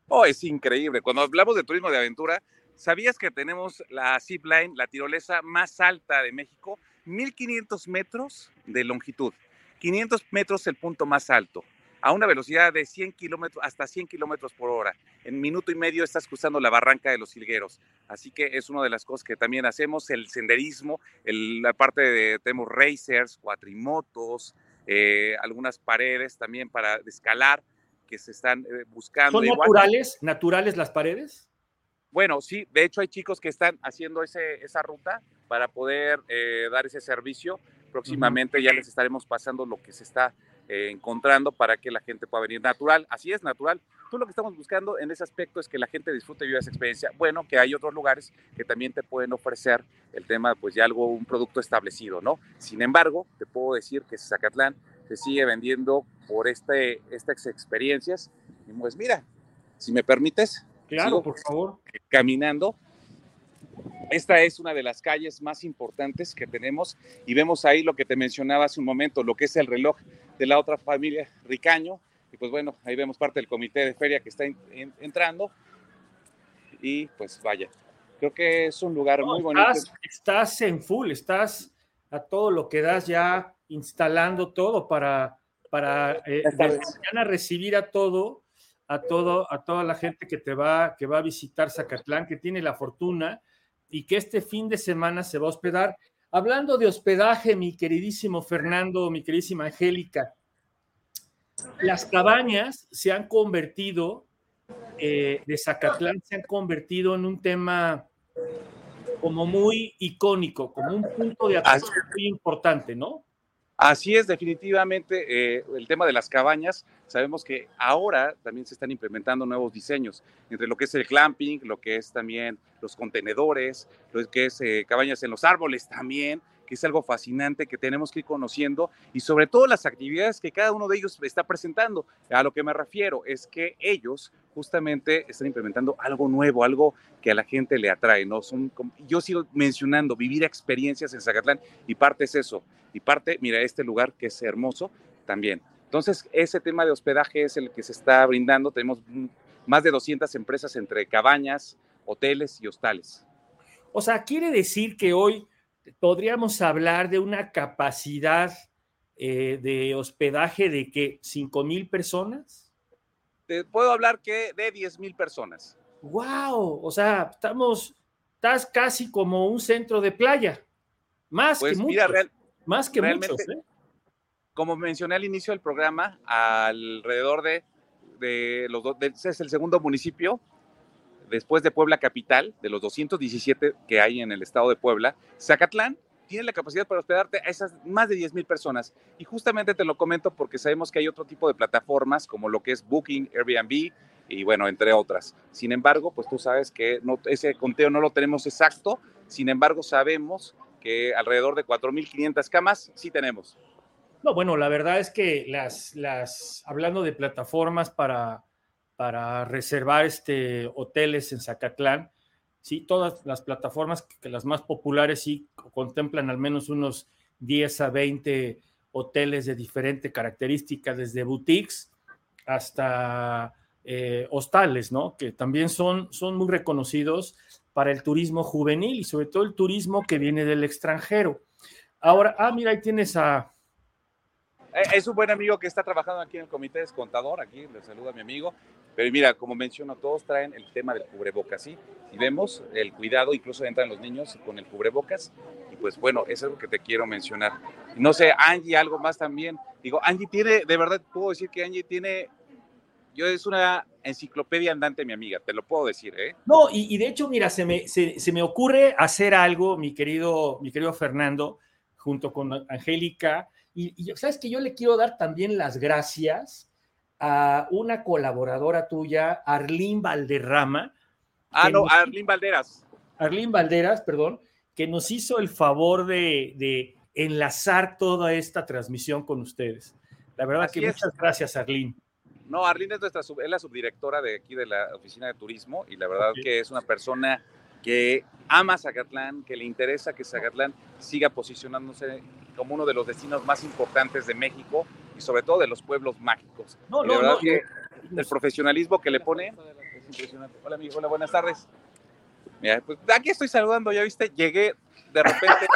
Oh, es increíble. Cuando hablamos de turismo de aventura, ¿sabías que tenemos la zip line, la tirolesa más alta de México? 1500 metros de longitud. 500 metros el punto más alto a una velocidad de 100 kilómetros hasta 100 kilómetros por hora. En minuto y medio estás cruzando la barranca de los Hilgueros. Así que es una de las cosas que también hacemos, el senderismo, la parte de, tenemos racers, cuatrimotos, eh, algunas paredes también para escalar que se están eh, buscando. ¿Son naturales, naturales las paredes? Bueno, sí, de hecho hay chicos que están haciendo ese, esa ruta para poder eh, dar ese servicio. Próximamente ya les estaremos pasando lo que se está eh, encontrando para que la gente pueda venir natural. Así es, natural. Tú lo que estamos buscando en ese aspecto es que la gente disfrute y viva esa experiencia. Bueno, que hay otros lugares que también te pueden ofrecer el tema, pues ya algo, un producto establecido, ¿no? Sin embargo, te puedo decir que Zacatlán se sigue vendiendo por este, estas experiencias. Y pues mira, si me permites. Claro, por favor. Caminando esta es una de las calles más importantes que tenemos y vemos ahí lo que te mencionaba hace un momento, lo que es el reloj de la otra familia Ricaño. Y pues bueno, ahí vemos parte del comité de feria que está entrando. Y pues vaya, creo que es un lugar muy bonito. Estás, en full, estás a todo lo que das ya instalando todo para, para eh, mañana recibir a todo, a todo, a toda la gente que te va, que va a visitar Zacatlán, que tiene la fortuna y que este fin de semana se va a hospedar. Hablando de hospedaje, mi queridísimo Fernando, mi queridísima Angélica, las cabañas se han convertido, eh, de Zacatlán, se han convertido en un tema como muy icónico, como un punto de atención muy importante, ¿no? Así es, definitivamente, eh, el tema de las cabañas, sabemos que ahora también se están implementando nuevos diseños, entre lo que es el clamping, lo que es también los contenedores, lo que es eh, cabañas en los árboles también, que es algo fascinante que tenemos que ir conociendo y sobre todo las actividades que cada uno de ellos está presentando. A lo que me refiero es que ellos justamente están implementando algo nuevo, algo que a la gente le atrae, ¿no? Son, yo sigo mencionando vivir experiencias en Zacatlán y parte es eso. Y parte, mira, este lugar que es hermoso también. Entonces, ese tema de hospedaje es el que se está brindando. Tenemos más de 200 empresas entre cabañas, hoteles y hostales. O sea, quiere decir que hoy podríamos hablar de una capacidad eh, de hospedaje de que 5 mil personas. Te puedo hablar que de 10 mil personas. ¡Wow! O sea, estamos, estás casi como un centro de playa. Más que pues muchos. Más que muchos. ¿eh? Como mencioné al inicio del programa, alrededor de, de los dos, es el segundo municipio después de Puebla Capital, de los 217 que hay en el estado de Puebla, Zacatlán tiene la capacidad para hospedarte a esas más de 10 mil personas. Y justamente te lo comento porque sabemos que hay otro tipo de plataformas como lo que es Booking, Airbnb y bueno, entre otras. Sin embargo, pues tú sabes que no, ese conteo no lo tenemos exacto. Sin embargo, sabemos que alrededor de 4.500 camas sí tenemos. No, bueno, la verdad es que las, las, hablando de plataformas para, para reservar este, hoteles en Zacatlán. Sí, todas las plataformas, que, las más populares sí contemplan al menos unos 10 a 20 hoteles de diferente característica, desde boutiques hasta eh, hostales, ¿no? Que también son, son muy reconocidos para el turismo juvenil y sobre todo el turismo que viene del extranjero. Ahora, ah, mira, ahí tienes a... Eh, es un buen amigo que está trabajando aquí en el comité de contador, aquí le saluda a mi amigo, pero mira, como menciono, todos traen el tema del cubrebocas, ¿sí? Y vemos el cuidado, incluso entran los niños con el cubrebocas. Y pues bueno, es lo que te quiero mencionar. No sé, Angie, algo más también. Digo, Angie tiene, de verdad puedo decir que Angie tiene, yo es una enciclopedia andante, mi amiga, te lo puedo decir, ¿eh? No, y, de hecho, mira, se me, se, se me ocurre hacer algo, mi querido, mi querido Fernando, junto con Angélica. Y, y sabes que yo le quiero dar también las gracias a una colaboradora tuya, Arlín Valderrama. Ah, no, Arlín Valderas. Arlín Valderas, perdón, que nos hizo el favor de, enlazar toda esta transmisión con ustedes. La verdad que muchas gracias, Arlín. No, Arlín es, nuestra, es la subdirectora de aquí de la Oficina de Turismo y la verdad que es una persona que ama Zacatlán, que le interesa que Zacatlán siga posicionándose como uno de los destinos más importantes de México y sobre todo de los pueblos mágicos. No, no, verdad que el profesionalismo que le pone es impresionante. Hola, amigo, hola, buenas tardes. Mira, pues aquí estoy saludando, ya viste, llegué de repente.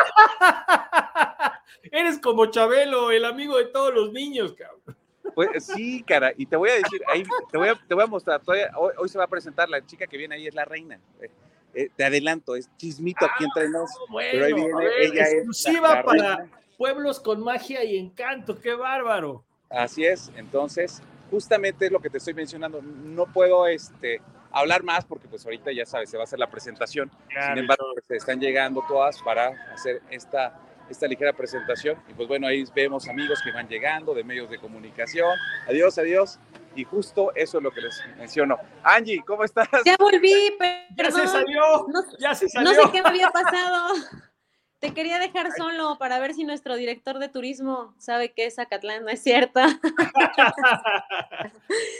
Eres como Chabelo, el amigo de todos los niños, cabrón. Pues sí, cara, y te voy a decir, ahí te voy a, te voy a mostrar, hoy, se va a presentar la chica que viene ahí, es la reina. Eh, eh, te adelanto, es chismito aquí entre nos. Ah, pero ahí viene, ella exclusiva para pueblos con magia y encanto, qué bárbaro. Así es, entonces, justamente es lo que te estoy mencionando. No puedo este, hablar más porque pues ahorita ya sabes, se va a hacer la presentación. Sin embargo, pues, están llegando todas para hacer esta esta ligera presentación. Y pues bueno, ahí vemos amigos que van llegando de medios de comunicación. Adiós, adiós. Y justo eso es lo que les menciono. Angie, ¿cómo estás? Ya volví, pero ya se salió. No, ya se salió. No sé qué me había pasado. Te quería dejar solo para ver si nuestro director de turismo sabe que es Zacatlán, ¿no es cierto?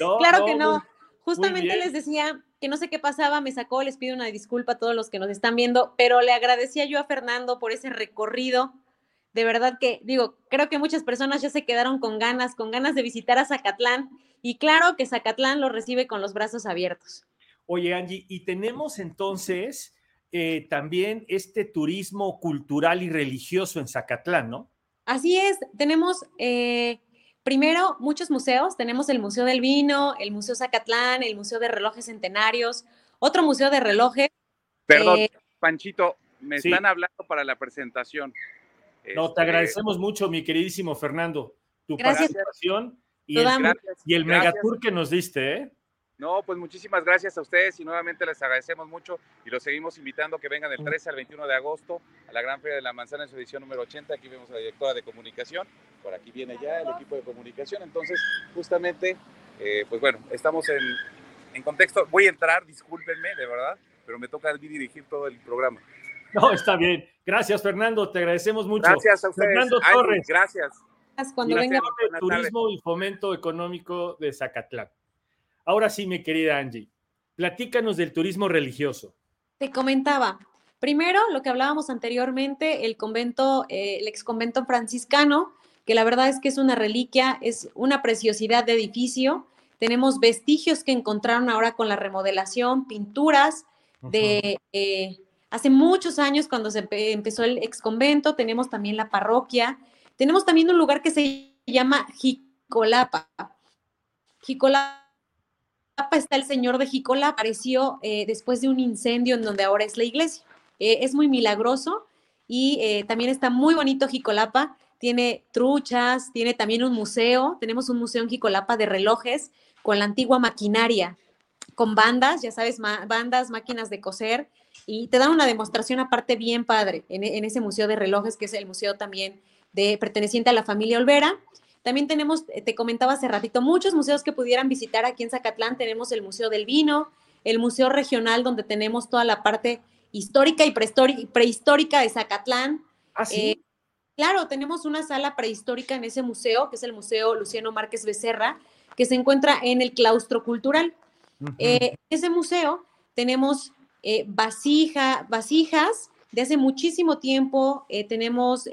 claro que no. Justamente les decía que no sé qué pasaba, me sacó, les pido una disculpa a todos los que nos están viendo, pero le agradecía yo a Fernando por ese recorrido. De verdad que, digo, creo que muchas personas ya se quedaron con ganas, con ganas de visitar a Zacatlán y claro que Zacatlán lo recibe con los brazos abiertos. Oye, Angie, y tenemos entonces eh, también este turismo cultural y religioso en Zacatlán, ¿no? Así es, tenemos eh, Primero, muchos museos. Tenemos el Museo del Vino, el Museo Zacatlán, el Museo de Relojes Centenarios, otro museo de relojes. Perdón, eh, Panchito, me están hablando para la presentación. No, te este, agradecemos mucho, mi queridísimo Fernando, tu participación y el, y el megatour que nos diste, ¿eh? No, pues muchísimas gracias a ustedes y nuevamente les agradecemos mucho y los seguimos invitando a que vengan del 13 al 21 de agosto a la Gran Feria de la Manzana en su edición número 80. Aquí vemos a la directora de comunicación, por aquí viene ya el equipo de comunicación. Entonces, justamente, eh, pues bueno, estamos en, en, contexto. Voy a entrar, discúlpenme, de verdad, pero me toca dirigir todo el programa. No, está bien. Gracias, Fernando, te agradecemos mucho. Gracias a ustedes. Fernando Torres. gracias. Cuando venga. El turismo y fomento económico de Zacatlán. Ahora sí, mi querida Angie, platícanos del turismo religioso. Te comentaba, primero lo que hablábamos anteriormente, el convento, eh, el ex convento franciscano, que la verdad es que es una reliquia, es una preciosidad de edificio. Tenemos vestigios que encontraron ahora con la remodelación, pinturas de eh, hace muchos años cuando se empezó el ex convento. Tenemos también la parroquia. Tenemos también un lugar que se llama Jicolapa. Jicolapa está el señor de Jicola, apareció eh, después de un incendio en donde ahora es la iglesia. Eh, es muy milagroso y eh, también está muy bonito Jicolapa. Tiene truchas, tiene también un museo. Tenemos un museo en Jicolapa de relojes con la antigua maquinaria, con bandas, ya sabes, bandas, máquinas de coser. Y te dan una demostración aparte bien padre en, en ese museo de relojes, que es el museo también de perteneciente a la familia Olvera. También tenemos, eh, te comentaba hace ratito, muchos museos que pudieran visitar aquí en Zacatlán. Tenemos el Museo del Vino, el Museo Regional, donde tenemos toda la parte histórica y prehistórica de Zacatlán. ¿Ah, eh, claro, tenemos una sala prehistórica en ese museo, que es el Museo Luciano Márquez Becerra, que se encuentra en el claustro cultural. Eh, en ese museo tenemos vasija, vasijas de hace muchísimo tiempo, tenemos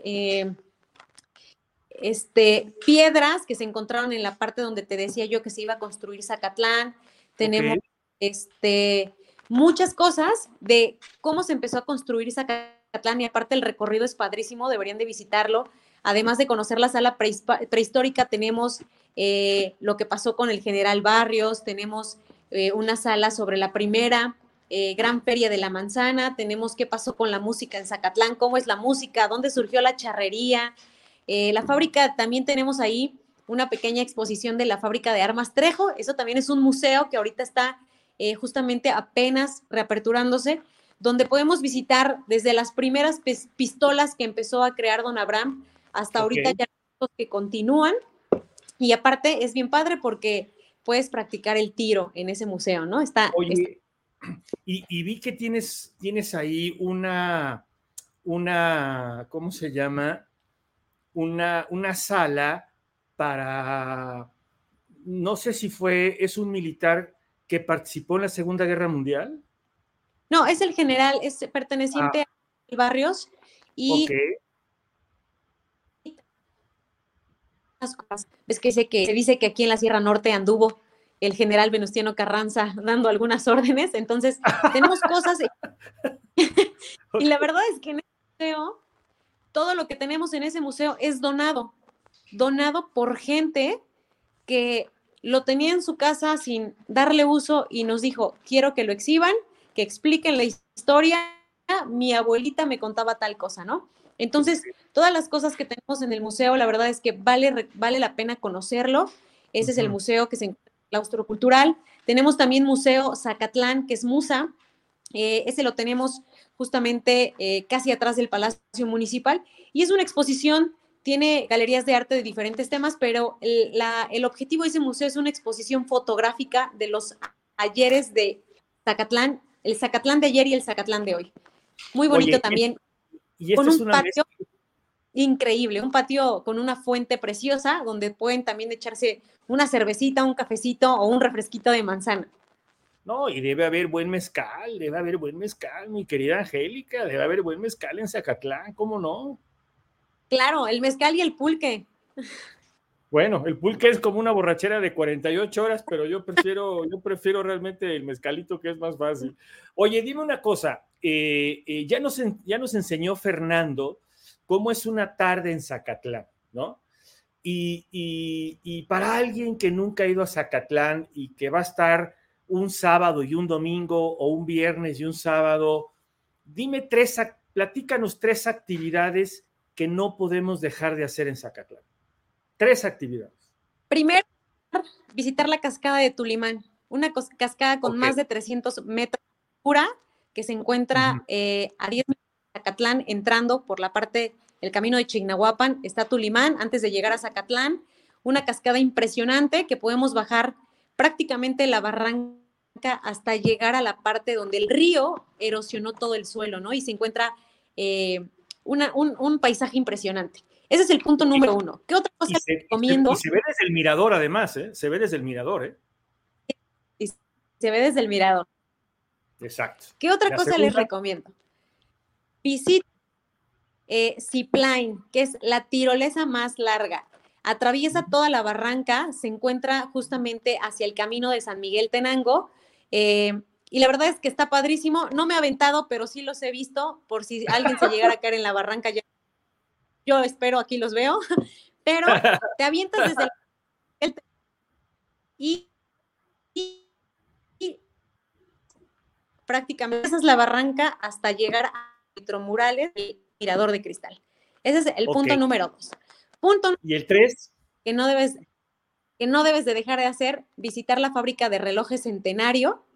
este, piedras que se encontraron en la parte donde te decía yo que se iba a construir Zacatlán. Tenemos este, muchas cosas de cómo se empezó a construir Zacatlán y aparte el recorrido es padrísimo, deberían de visitarlo. Además de conocer la sala prehistórica, tenemos eh, lo que pasó con el general Barrios, tenemos eh, una sala sobre la primera eh, gran feria de la manzana, tenemos qué pasó con la música en Zacatlán, cómo es la música, dónde surgió la charrería, eh, la fábrica, también tenemos ahí una pequeña exposición de la fábrica de armas Trejo. Eso también es un museo que ahorita está eh, justamente apenas reaperturándose, donde podemos visitar desde las primeras pistolas que empezó a crear don Abraham hasta ahorita ya los que continúan. Y aparte es bien padre porque puedes practicar el tiro en ese museo, ¿no? Está. Oye, Y, y, vi que tienes, tienes ahí una, una, ¿cómo se llama? Una, una sala para, no sé si fue, es un militar que participó en la Segunda Guerra Mundial. No, es el general, es perteneciente Ah. a Barrios y Ok. unas cosas. Ves que dice que se dice que aquí en la Sierra Norte anduvo el general Venustiano Carranza dando algunas órdenes, entonces tenemos cosas y la verdad es que en el museo todo lo que tenemos en ese museo es donado, donado por gente que lo tenía en su casa sin darle uso y nos dijo, quiero que lo exhiban, que expliquen la historia, mi abuelita me contaba tal cosa, ¿no? Entonces, todas las cosas que tenemos en el museo, la verdad es que vale, vale la pena conocerlo. Ese es el museo que se encuentra en el claustro cultural. Tenemos también Museo Zacatlán, que es Musa. Eh, ese lo tenemos justamente eh, casi atrás del Palacio Municipal. Y es una exposición, tiene galerías de arte de diferentes temas, pero el, la- el objetivo de ese museo es una exposición fotográfica de los ayeres de Zacatlán, el Zacatlán de ayer y el Zacatlán de hoy. Muy bonito Oye, también Y con es un patio mezcla- increíble, un patio con una fuente preciosa donde pueden también echarse una cervecita, un cafecito o un refresquito de manzana. No, y debe haber buen mezcal, debe haber buen mezcal, mi querida Angélica, debe haber buen mezcal en Zacatlán, ¿cómo no? Claro, el mezcal y el pulque. Bueno, el pulque es como una borrachera de 48 horas, pero yo prefiero, yo prefiero realmente el mezcalito que es más fácil. Oye, dime una cosa, eh, eh, ya, nos, ya nos enseñó Fernando cómo es una tarde en Zacatlán, ¿no? Y, y- y para alguien que nunca ha ido a Zacatlán y que va a estar un sábado y un domingo o un viernes y un sábado, dime tres, platícanos tres actividades que no podemos dejar de hacer en Zacatlán. Tres actividades. Primero, visitar la cascada de Tulimán, una cascada con más de 300 metros de altura que se encuentra eh, a 10 minutos de Zacatlán, entrando por la parte del camino de Chignahuapan, está Tulimán, antes de llegar a Zacatlán, una cascada impresionante que podemos bajar prácticamente la barranca hasta llegar a la parte donde el río erosionó todo el suelo, ¿no? Y se encuentra eh, una- un, un paisaje impresionante. Ese es el punto número uno. ¿Qué otra cosa se, recomiendo? y se ve desde el mirador, además, ¿eh? Se ve desde el mirador, ¿eh? Se ve desde el mirador. Exacto. ¿Qué otra La cosa les recomiendo? Visita eh, Zipline, que es la tirolesa más larga. Atraviesa toda la barranca, se encuentra justamente hacia el camino de San Miguel Tenango. Eh, y la verdad es que está padrísimo. No me he aventado, pero sí los he visto. Por si alguien se llegara a caer en la barranca, ya- yo espero, aquí los veo. Pero te avientas desde el. Y, y- y prácticamente esa es la barranca hasta llegar a Vitromurales, el mirador de cristal. Ese es el punto número dos. Punto Y el tres, que no debes que no debes de dejar de hacer, visitar la fábrica de relojes Centenario,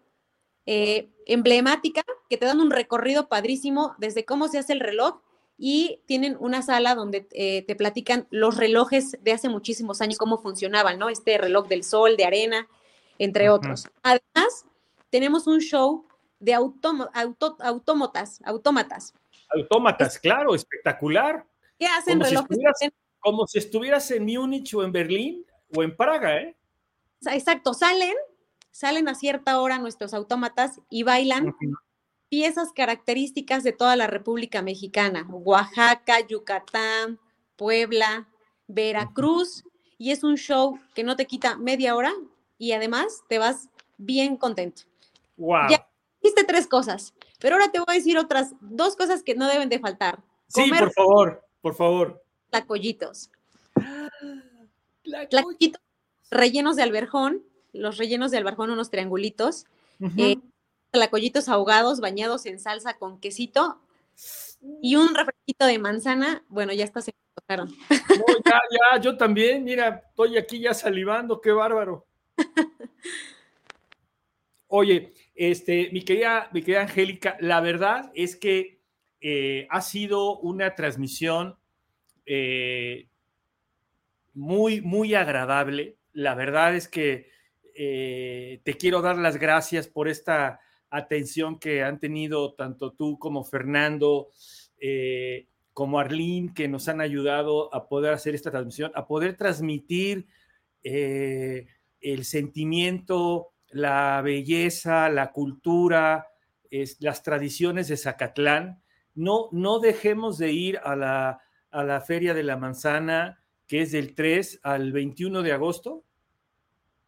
eh, emblemática, que te dan un recorrido padrísimo desde cómo se hace el reloj y tienen una sala donde eh, te platican los relojes de hace muchísimos años, cómo funcionaban, ¿no? Este reloj del sol, de arena, entre otros. Además, tenemos un show de auto- autómatas, autómatas, autómatas, claro, espectacular. que hacen Como relojes Como si estuvieras en Múnich o en Berlín o en Praga, ¿eh? Exacto, salen, salen a cierta hora nuestros autómatas y bailan piezas características de toda la República Mexicana, Oaxaca, Yucatán, Puebla, Veracruz, y es un show que no te quita media hora y además te vas bien contento. Wow. Ya. Hiciste tres cosas, pero ahora te voy a decir otras dos cosas que no deben de faltar. Sí, Comer por favor, por favor. tlacoyitos. Rellenos de alberjón, los rellenos de alberjón, unos triangulitos, Ujú. eh, tlacoyitos ahogados bañados en salsa con quesito y un refresquito de manzana. Bueno, ya está se. No, ya, ya, yo también, mira, estoy aquí ya salivando, qué bárbaro. Oye, este, mi querida, mi querida Angélica, la verdad es que eh, ha sido una transmisión eh, muy, muy agradable. La verdad es que eh, te quiero dar las gracias por esta atención que han tenido tanto tú como Fernando, eh, como Arlene, que nos han ayudado a poder hacer esta transmisión, a poder transmitir eh, el sentimiento, la belleza, la cultura las tradiciones de Zacatlán. No, no dejemos de ir a la, a la Feria de la Manzana, que es del 3 al 21 de agosto.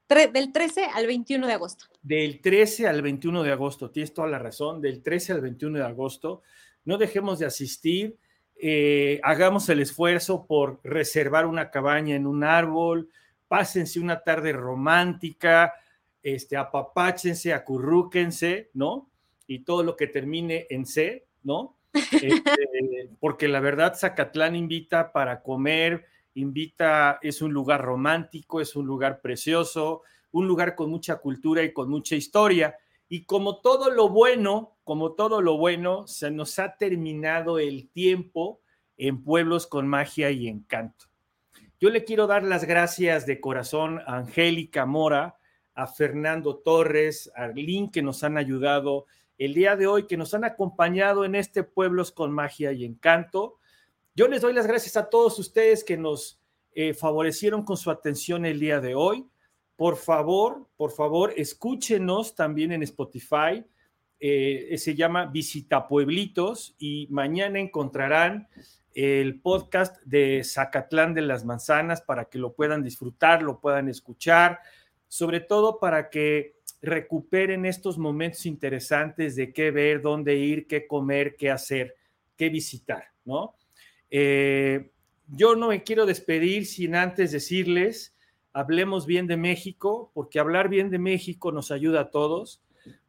del 13 al 21 de agosto. Del 13 al 21 de agosto, tienes toda la razón, del 13 al 21 de agosto. No dejemos de asistir, eh, hagamos el esfuerzo por reservar una cabaña en un árbol, pásense una tarde romántica, este, apapáchense, acurrúquense, ¿no? Y todo lo que termine en C, ¿no? Este, porque la verdad, Zacatlán invita para comer, invita, es un lugar romántico, es un lugar precioso, un lugar con mucha cultura y con mucha historia. Y como todo lo bueno, como todo lo bueno, se nos ha terminado el tiempo en pueblos con magia y encanto. Yo le quiero dar las gracias de corazón a Angélica Mora, a Fernando Torres, a Arlín, que nos han ayudado el día de hoy, que nos han acompañado en este Pueblos con Magia y Encanto. Yo les doy las gracias a todos ustedes que nos eh, favorecieron con su atención el día de hoy. Por favor, por favor, escúchenos también en Spotify. Eh, se llama Visita Pueblitos y mañana encontrarán el podcast de Zacatlán de las Manzanas para que lo puedan disfrutar, lo puedan escuchar, sobre todo para que recuperen estos momentos interesantes de qué ver, dónde ir, qué comer, qué hacer, qué visitar, ¿no? Eh, yo no me quiero despedir sin antes decirles, hablemos bien de México, porque hablar bien de México nos ayuda a todos,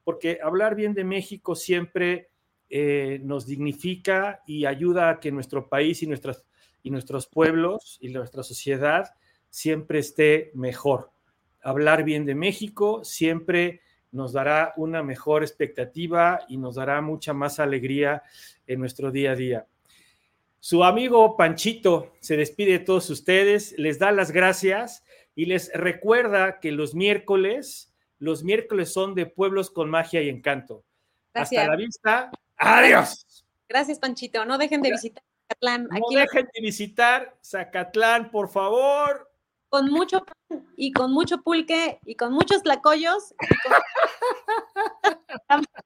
porque hablar bien de México siempre eh, nos dignifica y ayuda a que nuestro país y, nuestras, y nuestros pueblos y nuestra sociedad siempre esté mejor. Hablar bien de México siempre nos dará una mejor expectativa y nos dará mucha más alegría en nuestro día a día. Su amigo Panchito se despide de todos ustedes, les da las gracias y les recuerda que los miércoles, los miércoles son de pueblos con magia y encanto. Hasta la vista. Adiós. Gracias, Panchito. No dejen de visitar Zacatlán. No dejen de visitar Zacatlán, por favor. Con mucho pan y con mucho pulque y con muchos tlacoyos.